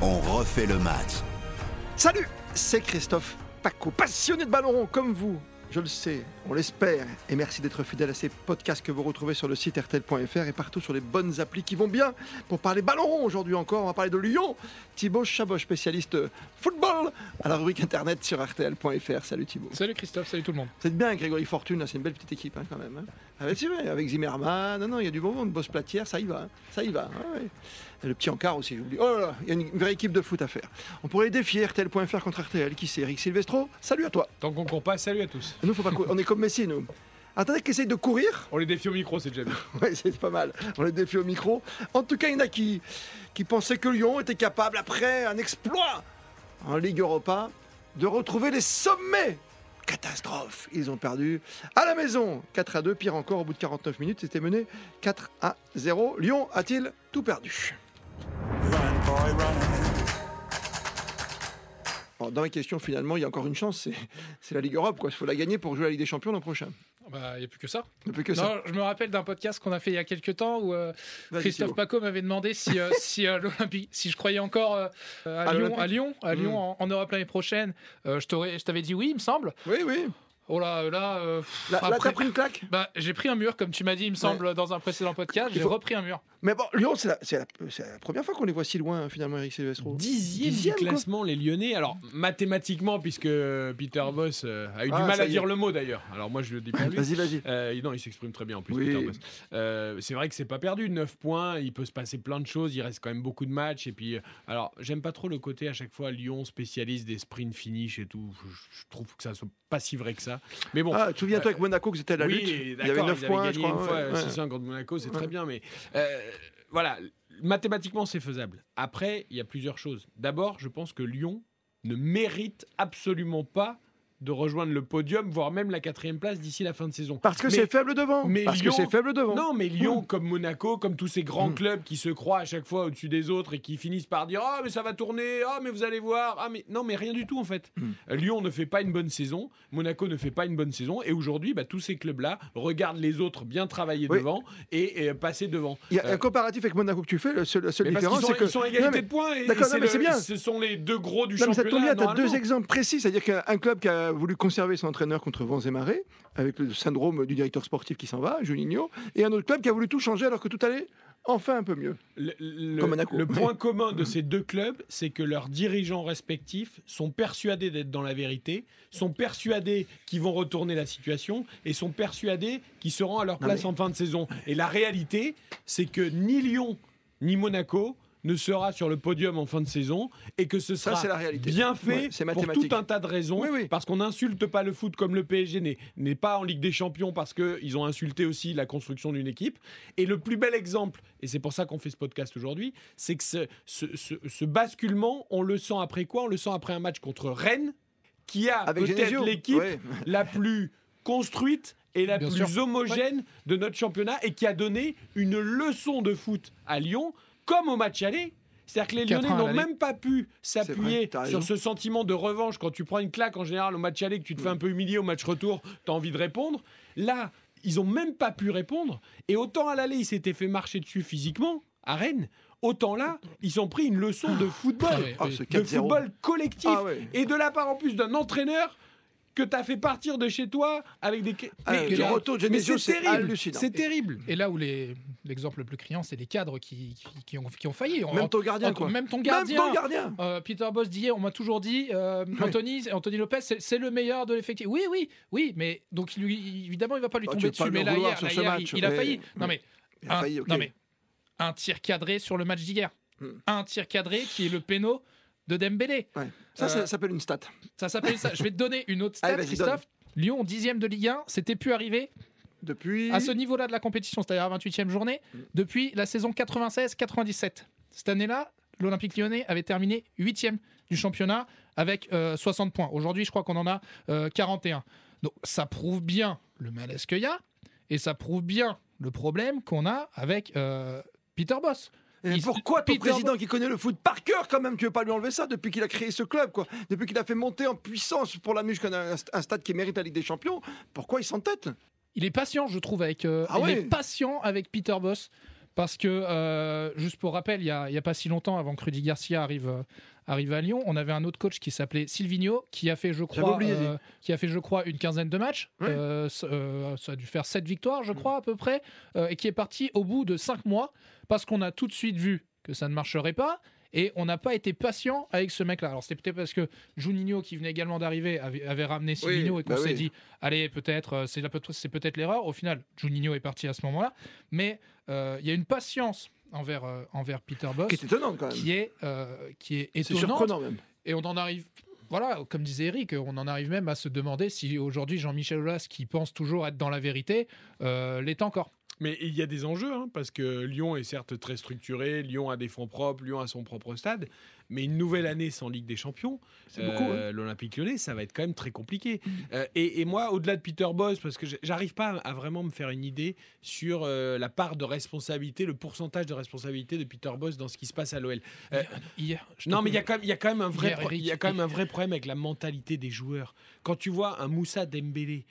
On refait le match. Salut, c'est Christophe Paco, passionné de ballon rond comme vous. Je le sais, on l'espère. Et merci d'être fidèle à ces podcasts que vous retrouvez sur le site rtl.fr et partout sur les bonnes applis qui vont bien. Pour parler ballon rond aujourd'hui encore, on va parler de Lyon. Thibaut Chabot, spécialiste football, à la rubrique internet sur rtl.fr. Salut Thibaut. Salut Christophe, salut tout le monde. C'est bien Grégory Fortune, c'est une belle petite équipe hein, quand même. hein. Avec, c'est vrai, avec Zimmerman, non, non, il y a du bon monde, Boss Platière, ça y va, hein. ça y va. ouais, ouais. Et le petit encart aussi, j'oublie. Oh là là, il y a une vraie équipe de foot à faire. On pourrait défier RTL.fr contre RTL. Qui c'est? Eric Silvestro? Salut à toi. Tant qu'on court pas, salut à tous. Nous, faut pas cou- on est comme Messi, nous. Attendez qu'ils essayent de courir. On les défie au micro, c'est déjà bien. Ouais, c'est pas mal. On les défie au micro. En tout cas, il y en a qui, qui pensaient que Lyon était capable, après un exploit en Ligue Europa, de retrouver les sommets. Catastrophe. Ils ont perdu à la maison. 4 à 2. Pire encore, au bout de 49 minutes, c'était mené 4 à 0. Lyon a-t-il tout perdu? Run, boy, run. Dans les questions, finalement, il y a encore une chance. c'est- la Ligue Europe. Il faut la gagner pour jouer à la Ligue des Champions l'an prochain. Bah, il n'y a plus que ça. Plus que ça. Je me rappelle d'un podcast qu'on a fait il y a quelques temps où euh, Christophe. Paco m'avait demandé si, euh, si, euh, si je croyais encore à, À Lyon, à Lyon, à Lyon Mm. en, en Europe l'année prochaine. Je t'avais dit oui, il me semble. Oui, oui. Oh là, là, euh, Là, là, après- t'as pris une claque? bah, j'ai pris un mur, comme tu m'as dit, il me semble, dans un précédent podcast. J'ai faut- repris un mur. Mais bon, Lyon, c'est la, c'est la- c'est la première fois qu'on les voit si loin, finalement, Eric Silvestro. Dixième, Dixième, du classement, les Lyonnais. Alors, mathématiquement, puisque Peter Boss euh, a eu Ah, du mal ça à dire le mot d'ailleurs. Alors, moi, je le dis lui. Vas-y, vas-y. Euh, non, il s'exprime très bien en plus, Oui. Peter Boss. Euh, c'est vrai que c'est pas perdu, 9 points, il peut se passer plein de choses, il reste quand même beaucoup de matchs. Et puis, euh, alors, j'aime pas trop le côté à chaque fois Lyon spécialiste des sprint finish et tout. Je, je trouve que ça soit pas si vrai que ça. Mais bon. Ah, souviens-toi avec Monaco que c'était la oui, lutte. Il y avait d'accord, 9 ils avaient points, je crois. ouais, ouais. 6-1 contre Monaco, c'est très bien, mais euh, voilà, mathématiquement c'est faisable. Après, il y a plusieurs choses. D'abord, je pense que Lyon ne mérite absolument pas de rejoindre le podium, voire même la quatrième place d'ici la fin de saison. Parce que c'est faible devant. mais Parce Lyon- que c'est faible devant. Non, mais Lyon, comme Monaco, comme tous ces grands Mm. clubs qui se croient à chaque fois au-dessus des autres et qui finissent par dire Ah, mais ça va tourner, ah, mais vous allez voir, ah, mais non, mais rien du tout en fait. Mm. Euh, Lyon ne fait pas une bonne saison, Monaco ne fait pas une bonne saison, et aujourd'hui, bah, tous ces clubs-là regardent les autres bien travailler Oui. devant et, et passer devant. Il y a Euh, un comparatif avec Monaco que tu fais. le seul- La seule différence, c'est que. ils sont à Non, égalité mais- de points et, non, mais le- bien. ce sont les deux gros du Non, mais ça championnat. tombe bien, tu as deux exemples précis. C'est-à-dire qu'un club qui a voulu conserver son entraîneur contre vents et marées, avec le syndrome du directeur sportif qui s'en va, Juninho, et un autre club qui a voulu tout changer alors que tout allait enfin un peu mieux. Le, le- Comme Monaco. le point commun de ces deux clubs, c'est que leurs dirigeants respectifs sont persuadés d'être dans la vérité, sont persuadés qu'ils vont retourner la situation et sont persuadés qu'ils seront à leur place mais- en fin de saison. Et la réalité, c'est que ni Lyon ni Monaco ne sera sur le podium en fin de saison et que ce sera c'est la réalité. bien fait c'est pour tout un tas de raisons Oui, oui. parce qu'on n'insulte pas le foot comme le PSG n'est- n'est pas en Ligue des Champions parce qu'ils ont insulté aussi la construction d'une équipe. Et le plus bel exemple, et c'est pour ça qu'on fait ce podcast aujourd'hui, c'est que ce, ce- ce- ce basculement, on le sent après quoi? On le sent après un match contre Rennes, qui a Avec peut-être l'équipe Ouais. la plus construite et la Bien plus sûr. homogène de notre championnat et qui a donné une leçon de foot à Lyon, comme au match aller. C'est-à-dire que les 4-1 Lyonnais n'ont même pas pu s'appuyer sur ce sentiment de revanche quand tu prends une claque en général au match aller, que tu te fais un peu humilier au match retour, tu as envie de répondre. Là, ils ont même pas pu répondre. Et autant à l'aller, ils s'étaient fait marcher dessus physiquement à Rennes, autant là, ils ont pris une leçon de football, Ah oui. ce de 4-0. football collectif, Ah ouais. et de la part en plus d'un entraîneur que tu as fait partir de chez toi avec des. Ah, Mais- le retour de mais Genesio, c'est hallucinant. C'est terrible. Et là où les- l'exemple le plus criant, c'est les cadres qui, qui, qui ont, qui ont failli. On- Même ton gardien, quoi. Même ton Même gardien. ton gardien. Euh, Peter Boss dit, on m'a toujours dit, euh, Anthony, Anthony Lopez, c'est- c'est le meilleur de l'effectif. Oui, oui, oui, mais donc lui- évidemment, il va pas lui tu tomber dessus. Mais là, vouloir hier, sur là, ce hier, match, il, il a mais- failli. Non mais, Il a un, failli, non mais, un tir cadré sur le match d'hier. Hmm. Un tir cadré qui est le péno de Dembélé. Ouais. Ça, Euh, ça s'appelle une stat. Ça s'appelle ça. Je vais te donner une autre stat, Allez, Christophe. Lyon, dixième de Ligue 1, c'était plus arrivé Depuis. à ce niveau-là de la compétition, c'est-à-dire à la 28e journée, depuis la saison 96-97. Cette année-là, l'Olympique lyonnais avait terminé 8e du championnat avec euh, 60 points. Aujourd'hui, je crois qu'on en a euh, 41. Donc ça prouve bien le malaise qu'il y a et ça prouve bien le problème qu'on a avec euh, Peter Boss. Et pourquoi ton Peter président qui connaît le foot par cœur quand même, tu veux pas lui enlever ça depuis qu'il a créé ce club, quoi? Depuis qu'il a fait monter en puissance pour la muscle un, un stade qui mérite la Ligue des Champions, pourquoi il s'entête? Il est patient, je trouve, avec. euh, Ah il ouais. est patient avec Peter Boss Parce que, euh, juste pour rappel, il n'y a, il y a pas si longtemps, avant que Rudy Garcia arrive, euh, arrive à Lyon, on avait un autre coach qui s'appelait Silvino, qui a fait, je crois, oublié, euh, qui a fait, je crois, une quinzaine de matchs. Ça a dû faire sept victoires, je crois, à peu près, et qui est parti au bout de cinq mois parce qu'on a tout de suite vu que ça ne marcherait pas. Et on n'a pas été patient avec ce mec-là. Alors c'était peut-être parce que Juninho, qui venait également d'arriver, avait, avait ramené Silvino et qu'on bah s'est oui. dit, allez, peut-être, euh, c'est la- c'est peut-être l'erreur. Au final, Juninho est parti à ce moment-là. Mais euh, il y a une patience envers, euh, envers Peter Boss Qui est étonnant quand même. qui est, euh, qui est C'est étonnante. surprenant même. Et on en arrive, voilà, comme disait Eric, on en arrive même à se demander si aujourd'hui Jean-Michel Aulas, qui pense toujours être dans la vérité, euh, l'est encore. Mais il y a des enjeux, hein, parce que Lyon est certes très structuré, Lyon a des fonds propres, Lyon a son propre stade, mais une nouvelle année sans Ligue des Champions, C'est beaucoup. hein. euh, l'Olympique lyonnais, ça va être quand même très compliqué. Euh, et, et moi, au-delà de Peter Boss, parce que j'arrive pas à, vraiment me faire une idée sur euh, la part de responsabilité, le pourcentage de responsabilité de Peter Boss dans ce qui se passe à l'OL. Hier, non, mais il y a coupe. quand même, il y a quand même un vrai, il y a quand même un vrai problème avec la mentalité des joueurs. Quand tu vois un Moussa Dembélé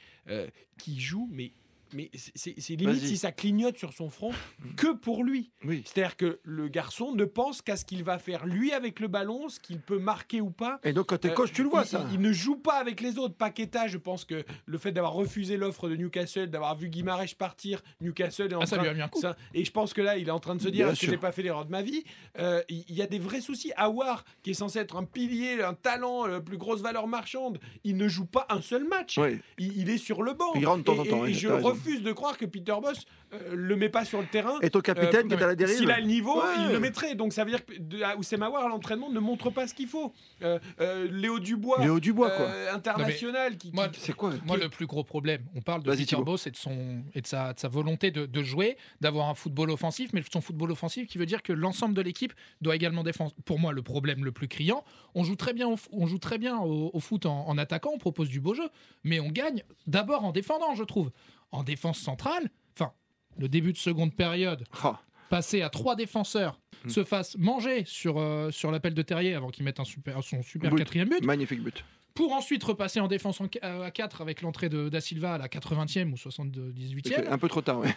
qui joue, mais mais c'est- limite si ça clignote sur son front que pour lui. Oui. C'est-à-dire que le garçon ne pense qu'à ce qu'il va faire lui avec le ballon, ce qu'il peut marquer ou pas. Et donc quand t'es Euh, coach, tu le vois il, ça. Il, il ne joue pas avec les autres. Paqueta, je pense que le fait d'avoir refusé l'offre de Newcastle, d'avoir vu Guimarães partir, Newcastle est en Ah, ça train- lui a mis un coup. ça- et je pense que là, il est en train de se dire est-ce que j'ai pas fait l'erreur de ma vie? Euh, Il y, a des vrais soucis. Awar, qui est censé être un pilier, un talent, la plus grosse valeur marchande, il ne joue pas un seul match. Oui. Il, il est sur le banc. Il rentre de temps en Et- temps, Et, je t'as raison. Refuse de croire que Peter Boss euh, le met pas sur le terrain. Et ton capitaine Euh, qui est à la dérive. S'il a le niveau, Ouais. il le mettrait. Donc ça veut dire que de- Oussem Aouar à l'entraînement ne montre pas ce qu'il faut. Euh, euh, Léo Dubois, Léo Dubois quoi. euh, international, qui, qui- Moi, C'est quoi Moi, le plus gros problème, on parle de Peter. Boss et de, son, et de, sa, de sa volonté de, de jouer, d'avoir un football offensif, mais son football offensif qui veut dire que l'ensemble de l'équipe doit également défendre. Pour moi, le problème le plus criant, on joue très bien on joue très bien au, au foot en, en attaquant, on propose du beau jeu, mais on gagne d'abord en défendant, je trouve. En défense centrale, le début de seconde période, Ah. passer à trois défenseurs, Hmm. se fasse manger sur, euh, sur l'appel de Terrier avant qu'il mette un super, son super But. quatrième but Magnifique but. pour ensuite repasser en défense en- euh, à 4 avec l'entrée de Da Silva à la 90e ou 78e. Un peu trop tard, ouais.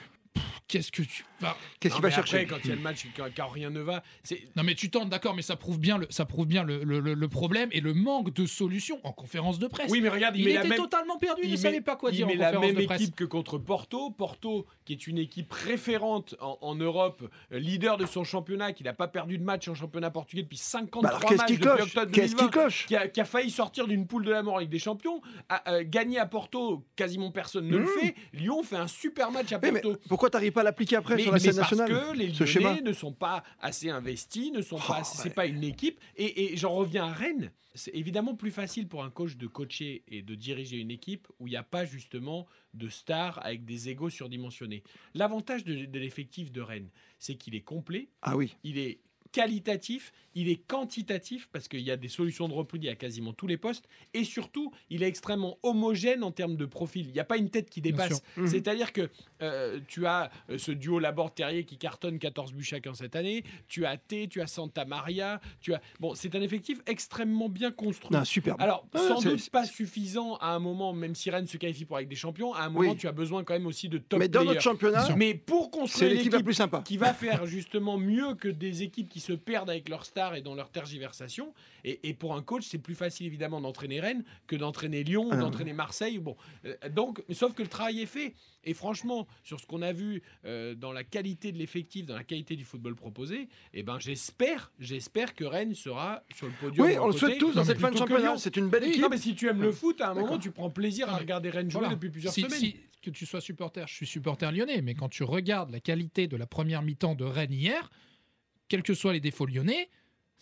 Qu'est-ce que tu. Enfin, Qu'est-ce qu'il va chercher après, quand il y a le match, quand, quand rien ne va, c'est non, mais tu tentes, d'accord, mais ça prouve bien, le, ça prouve bien le, le- le- le problème et le manque de solutions en conférence de presse. oui, mais regarde, il, il était la même. totalement perdu, il, ne savait pas quoi il dire en met la conférence même de presse. équipe que contre Porto. Porto, qui est une équipe référente en, en Europe, euh, leader de son championnat, qui n'a pas perdu de match en championnat portugais depuis 53 Bah alors matchs qu'est-ce qui depuis cloche octobre Qu'est-ce 2020. qui cloche qui a, qui a failli sortir d'une poule de la mort avec des champions, a, euh, gagné à Porto, quasiment personne ne le Mmh. fait. Lyon fait un super match à Oui, mais Porto. Pourquoi t'arrives pas à l'appliquer après Mais, sur la mais scène parce nationale que les ce Lyonnais schéma ne sont pas assez investis, ne sont pas Oh, ouais. c'est pas une équipe. Et, et j'en reviens à Rennes. C'est évidemment plus facile pour un coach de coacher et de diriger une équipe où il n'y a pas justement de stars avec des égos surdimensionnés. L'avantage de, de l'effectif de Rennes, c'est qu'il est complet, Ah oui. il est qualitatif, il est quantitatif parce qu'il y a des solutions de repli à quasiment tous les postes et surtout il est extrêmement homogène en termes de profil. Il n'y a pas une tête qui dépasse. Mhm. C'est-à-dire que euh, tu as euh, ce duo Laborde-Terrier qui cartonne 14 buts chacun cette année, tu as T, tu as Santa Maria, tu as bon c'est un effectif extrêmement bien construit. Non, superbe. Alors, Ah, sans c'est- doute pas suffisant à un moment, même si Rennes se qualifie pour avec des champions, à un moment, Oui. tu as besoin quand même aussi de top mais dans players. notre championnat, Mais pour construire l'équipe la plus sympa. qui va faire justement mieux que des équipes qui se perdent avec leurs stars et dans leur tergiversation. Et, et pour un coach, c'est plus facile évidemment d'entraîner Rennes que d'entraîner Lyon ou Ah. d'entraîner Marseille. Bon, Euh, donc, sauf que le travail est fait. Et franchement, sur ce qu'on a vu euh, dans la qualité de l'effectif, dans la qualité du football proposé, eh ben j'espère, j'espère que Rennes sera sur le podium. Oui, on le souhaite tous dans cette fin de championnat. C'est une belle Oui, équipe. Non, mais si tu aimes le foot, à un moment, tu prends plaisir à regarder Rennes jouer Voilà. depuis plusieurs Si- semaines. si- que tu sois supporter, je suis supporter lyonnais, mais quand tu regardes la qualité de la première mi-temps de Rennes hier, quels que soient les défauts lyonnais,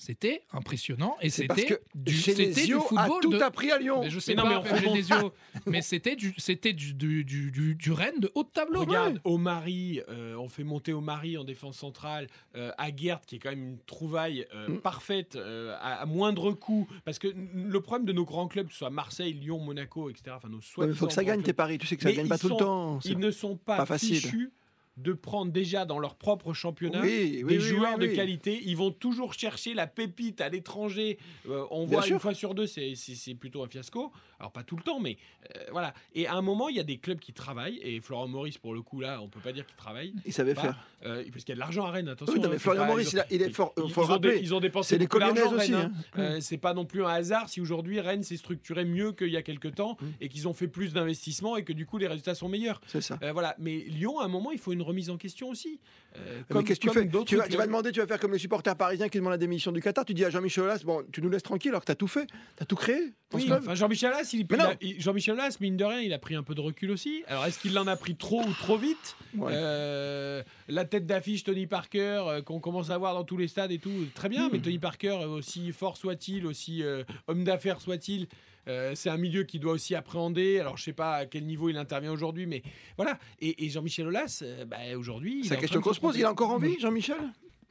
c'était impressionnant et c'était que du, c'était du Genesio a football tout de. appris à Lyon. Mais je sais Mais non, pas, mais on- Genesio, mais c'était du, c'était du, du, du, du- du Rennes de haut de tableau. Regarde, Omari, euh, on fait monter Omari en défense centrale, euh, Aguerd qui est quand même une trouvaille euh, Mm. parfaite euh, à, à moindre coût. Parce que le problème de nos grands clubs, que ce soit Marseille, Lyon, Monaco, etc., enfin nos Ouais, mais faut que ça gagne tes paris. Tu sais que ça Mais gagne pas tout le temps. Ils ne sont pas, pas facile. fichus de prendre déjà dans leur propre championnat Oui, oui, des oui, joueurs de qualité. Ils vont toujours chercher la pépite à l'étranger. Euh, on Bien voit sûr. une fois sur deux, c'est plutôt un fiasco. Alors pas tout le temps, mais euh, voilà. Et à un moment, il y a des clubs qui travaillent. Et Florent Maurice, pour le coup, là, on peut pas dire qu'il travaille. Il savait Pas, faire. euh, parce qu'il y a de l'argent à Rennes, attention. Oui, non, hein, mais Florian pas- Maurice, il, a- il est fort. ils, faut ils ont dé- ils ont dépensé beaucoup d'argent, aussi. Hein. hein. C'est pas non plus un hasard si aujourd'hui Rennes s'est structuré mieux qu'il y a quelques temps Mm. et qu'ils ont fait plus d'investissements et que du coup les résultats sont meilleurs. C'est ça. Voilà. Mais Lyon, à un moment, il faut une remise en question aussi. Euh, Mais qu'est-ce que tu fais tu vas, tu vas clubs. demander, tu vas faire comme les supporters parisiens qui demandent la démission du Qatar. Tu dis à Jean-Michel Aulas, bon, tu nous laisses tranquille alors que tu as tout fait, tu as tout créé. Oui, enfin, Jean-Michel Aulas, il, il Jean-Michel Aulas, mine de rien, il a pris un peu de recul aussi. Alors, est-ce qu'il en a pris trop ou trop vite Ouais. Euh, La tête d'affiche Tony Parker, euh, qu'on commence à voir dans tous les stades et tout, très bien. Hmm. Mais Tony Parker, aussi fort soit-il, aussi homme d'affaires soit-il, euh, c'est un milieu qui doit aussi appréhender. Alors, je sais pas à quel niveau il intervient aujourd'hui, mais voilà. Et, et Jean-Michel Aulas, euh, bah, aujourd'hui, C'est est la question qu'on se pose. Il a encore envie, Jean-Michel?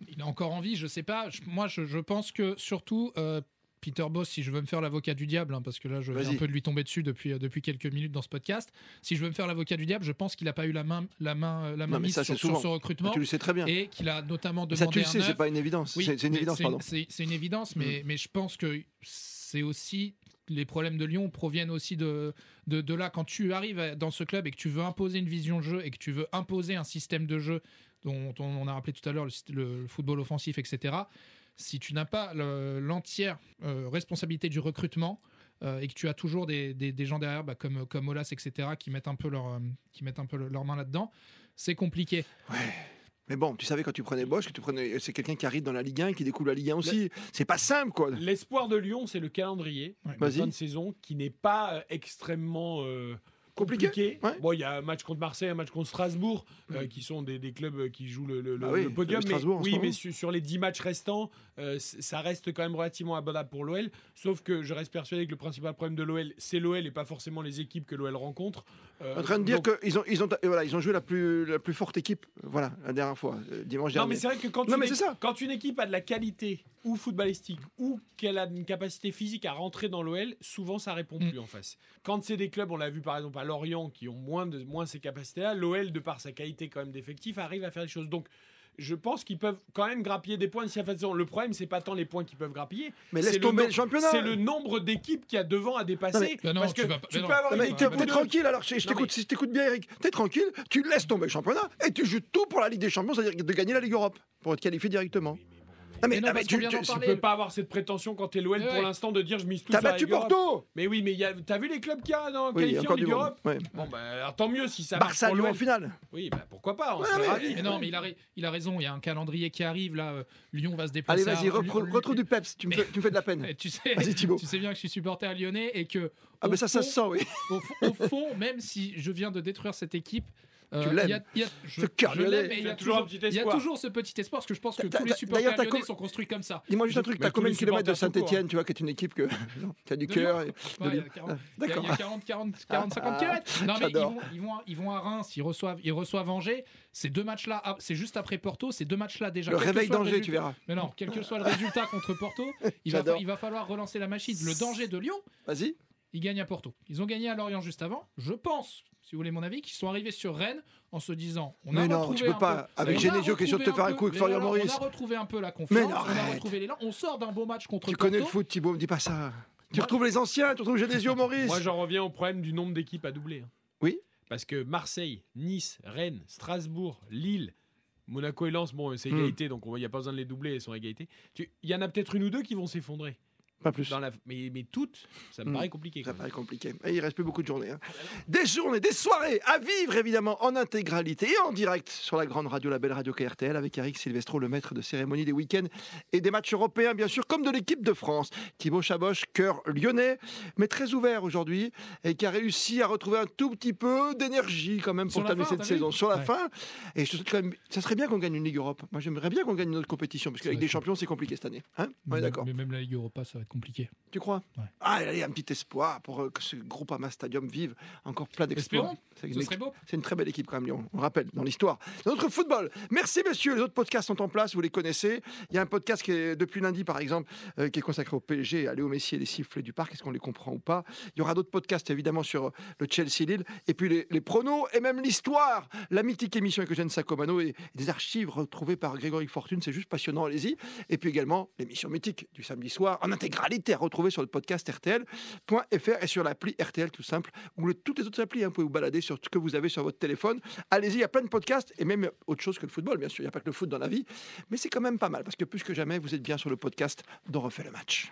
Il a encore envie, je sais pas. Je- moi, je, je pense que surtout. euh, Peter Boss, si je veux me faire l'avocat du diable, hein, parce que là je viens Vas-y. un peu de lui tomber dessus depuis, euh, depuis quelques minutes dans ce podcast, si je veux me faire l'avocat du diable, je pense qu'il n'a pas eu la main, la main, euh, la main Non, mais mise ça, sur, ce recrutement Tu le sais très bien. et qu'il a notamment Ça, demandé tu le sais, c'est pas une évidence. Oui, c'est une mais évidence, pardon. C'est c'est une évidence, mais, mais je pense que c'est aussi les problèmes de Lyon proviennent aussi de, de, là. Quand tu arrives dans ce club et que tu veux imposer une vision de jeu et que tu veux imposer un système de jeu dont on, a rappelé tout à l'heure le, football offensif, etc. Si tu n'as pas le- l'entière euh, responsabilité du recrutement euh, et que tu as toujours des, des- gens derrière, bah, comme, comme Olas, etc., qui mettent un peu leur, euh, qui mettent un peu main là-dedans, c'est compliqué. Mais bon, tu savais quand tu prenais Bosch que tu prenais, c'est quelqu'un qui arrive dans la Ligue 1 et qui découvre la Ligue 1 aussi. C'est pas simple, quoi. L'espoir de Lyon, c'est le calendrier Ouais. de fin de saison qui n'est pas euh, extrêmement euh, Compliqué compliqué. Ouais. Bon, il y a un match contre Marseille, un match contre Strasbourg, euh, qui sont des, des clubs euh, qui jouent le, le- Bah le- oui, le podium. Mais, oui, mais su- sur les 10 matchs restants, euh, ça reste quand même relativement abordable pour l'OL. Sauf que je reste persuadé que le principal problème de l'OL, c'est l'OL et pas forcément les équipes que l'OL rencontre. Euh, En train de dire donc- qu'ils ont, ils ont, et voilà, ils ont joué la plus, la plus forte équipe, voilà, la dernière fois, euh, dimanche Non, dernier. mais c'est vrai que quand, Non, une mais équipe- c'est ça. quand une équipe a de la qualité ou footballistique ou qu'elle a une capacité physique à rentrer dans l'OL, souvent ça répond Mm. plus en face. Quand c'est des clubs, on l'a vu par exemple à Lorient, qui ont moins, de, moins ces capacités-là, l'OL, de par sa qualité quand même d'effectif, arrive à faire des choses. Donc, je pense qu'ils peuvent quand même grappiller des points de saison. Le problème, c'est pas tant les points qu'ils peuvent grappiller, mais laisse le tomber le championnat. c'est le nombre d'équipes qu'il y a devant à dépasser. Non, mais- parce que tu peux non. avoir mais t'es tranquille, alors je, t'écoute mais- si je t'écoute bien, Eric. T'es tranquille, tu laisses tomber le championnat et tu joues tout pour la Ligue des Champions, c'est-à-dire de gagner la Ligue Europe pour être qualifié directement. Oui, Non, mais, Mais non, mais parce tu, tu- peux pas avoir cette prétention quand t'es l'OL pour l'instant de dire je mise tout t'as sur la battu. Porto Mais oui, mais il y a- t'as vu les clubs qu'il y a dans Oui, qualifiés en Ligue. Europe Ouais. Bon, bah, alors, tant mieux si ça marche Barça, Lyon en finale. Oui, bah, pourquoi pas, on Ouais, mais- ravis. Mais non, mais il a, ri- il a raison. Il y a un calendrier qui arrive là. euh, Lyon va se déplacer. Allez, vas-y, retrouve du peps, tu me, fais, tu me fais de la peine. Tu sais, Vas-y, Thibaut. tu sais bien que je suis supporter lyonnais et que. Ah, mais ça, ça se sent, oui. au, fond- même si je viens de détruire cette équipe, Tu l'aimes. Ce cœur lyonnais. il y a toujours toujours, un petit il y a espoir. toujours ce petit espoir, parce que je pense que T'as- tous les t'as- supporters t'as lyonnais sont construits comme ça. Dis-moi juste un truc, t'as combien de kilomètres de court, Saint-Etienne, tu vois, qui est une équipe que. A du cœur. Il y a Lyon. 40, Ah, il y a- D'accord. il y a 40, 40, 40 50 Ah, kilomètres. Non, mais ils vont, à Reims, ils reçoivent, ils reçoivent Angers. Ces deux matchs-là, ah, c'est juste après Porto, ces deux matchs-là déjà. Le réveil d'Angers, tu verras. Mais non, quel que soit le résultat contre Porto, il va falloir relancer la machine. Le danger de Lyon, Vas-y. Ils gagnent à Porto. Ils ont gagné à Lorient juste avant. Je pense, si vous voulez mon avis, qu'ils sont arrivés sur Rennes en se disant on a Mais non, retrouvé tu peux un pas. peu- Avec a Genesio qui est sûr de te faire un coup avec mais Florian Maurice. On a retrouvé un peu la Mais confiance, non, on a retrouvé l'élan. On sort d'un beau match contre Tu Porto. connais le foot, Thibaut, me dis pas ça. Tu Moi- retrouves les anciens, tu retrouves Genesio, Maurice. Moi, j'en reviens au problème du nombre d'équipes à doubler. hein. Oui. Parce que Marseille, Nice, Rennes, Strasbourg, Lille, Monaco et Lens, bon, c'est Hmm. égalité, donc il n'y a pas besoin de les doubler, elles sont à égalité. Tu- Il y en a peut-être une ou deux qui vont s'effondrer. Pas plus. Dans la... mais, mais toutes, ça me Hmm. paraît compliqué. Ça même. paraît compliqué. Et il reste plus beaucoup de journées. hein. Des journées, des soirées à vivre évidemment en intégralité et en direct sur la grande radio, la belle radio KRTL avec Eric Silvestro, le maître de cérémonie des week-ends et des matchs européens bien sûr, comme de l'équipe de France. Thibaut Chaboche, cœur lyonnais, mais très ouvert aujourd'hui et qui a réussi à retrouver un tout petit peu d'énergie quand même pour terminer fin, cette saison. Sur la Ouais. fin, et je te souhaite quand même, ça serait bien qu'on gagne une Ligue Europe. Moi j'aimerais bien qu'on gagne une autre compétition parce qu'avec des champions c'est compliqué cette année. Hein on est Mais- d'accord. Mais même la Ligue Europa, ça va être compliqué. Tu crois Ouais. Ah, allez, un petit espoir pour euh, que ce groupe Ama Stadium vive encore plein d'exploits. C'est une très belle équipe quand même, Lyon. On le rappelle, dans l'histoire. Notre football. Merci, messieurs. Les autres podcasts sont en place, vous les connaissez. Il y a un podcast qui est depuis lundi, par exemple, euh, qui est consacré au PSG, à Léo Messi et les sifflets du parc. Est-ce qu'on les comprend ou pas? Il y aura d'autres podcasts, évidemment, sur le Chelsea-Lille. Et puis les, les pronos et même l'histoire. La mythique émission avec Eugène Sacomano et des archives retrouvées par Grégory Fortune. C'est juste passionnant, allez-y. Et puis également l'émission mythique du samedi soir en intégralité à retrouver sur le podcast RTL.fr et sur l'appli RTL tout simple ou toutes les autres applis. hein, vous pouvez vous balader sur ce que vous avez sur votre téléphone. Allez-y, il y a plein de podcasts et même autre chose que le football, bien sûr. Il n'y a pas que le foot dans la vie, mais c'est quand même pas mal parce que plus que jamais, vous êtes bien sur le podcast d'On refait le match.